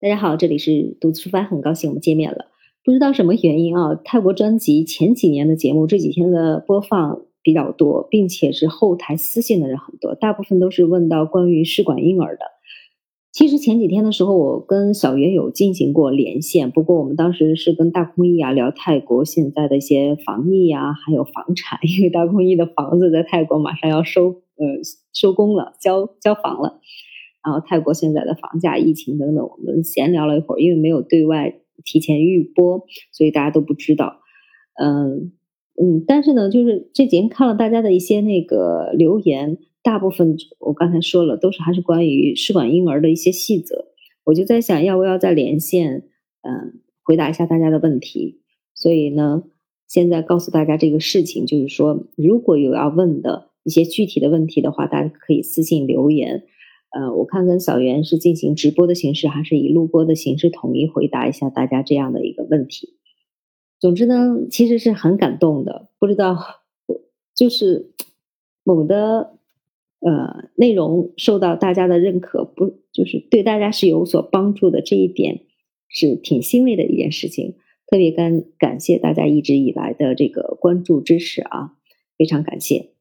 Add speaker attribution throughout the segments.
Speaker 1: 大家好，这里是独自出发，很高兴我们见面了。不知道什么原因啊，泰国专辑前几年的节目这几天的播放比较多，并且是后台私信的人很多，大部分都是问到关于试管婴儿的。其实前几天的时候，我跟小袁有进行过连线，不过我们当时是跟大空翼啊聊泰国现在的一些防疫啊，还有房产，因为大空翼的房子在泰国马上要收呃收工了，交交房了。然后泰国现在的房价、疫情等等，我们闲聊了一会儿，因为没有对外提前预播，所以大家都不知道。嗯嗯，但是呢，就是这节目看了大家的一些那个留言，大部分我刚才说了，都是还是关于试管婴儿的一些细则。我就在想，要不要再连线，嗯，回答一下大家的问题。所以呢，现在告诉大家这个事情，就是说，如果有要问的一些具体的问题的话，大家可以私信留言。呃，我看跟小袁是进行直播的形式，还是以录播的形式统一回答一下大家这样的一个问题。总之呢，其实是很感动的，不知道就是猛的呃内容受到大家的认可，不就是对大家是有所帮助的这一点是挺欣慰的一件事情。特别感感谢大家一直以来的这个关注支持啊，非常感谢。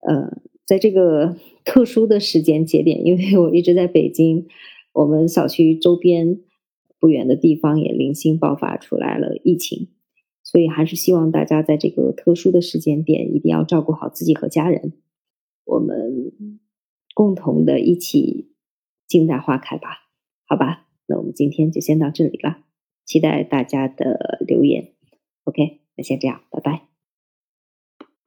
Speaker 1: 呃。在这个特殊的时间节点，因为我一直在北京，我们小区周边不远的地方也零星爆发出来了疫情，所以还是希望大家在这个特殊的时间点一定要照顾好自己和家人，我们共同的一起静待花开吧，好吧？那我们今天就先到这里了，期待大家的留言。OK，那先这样，拜拜。